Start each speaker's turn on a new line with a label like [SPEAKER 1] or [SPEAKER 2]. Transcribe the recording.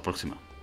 [SPEAKER 1] próxima.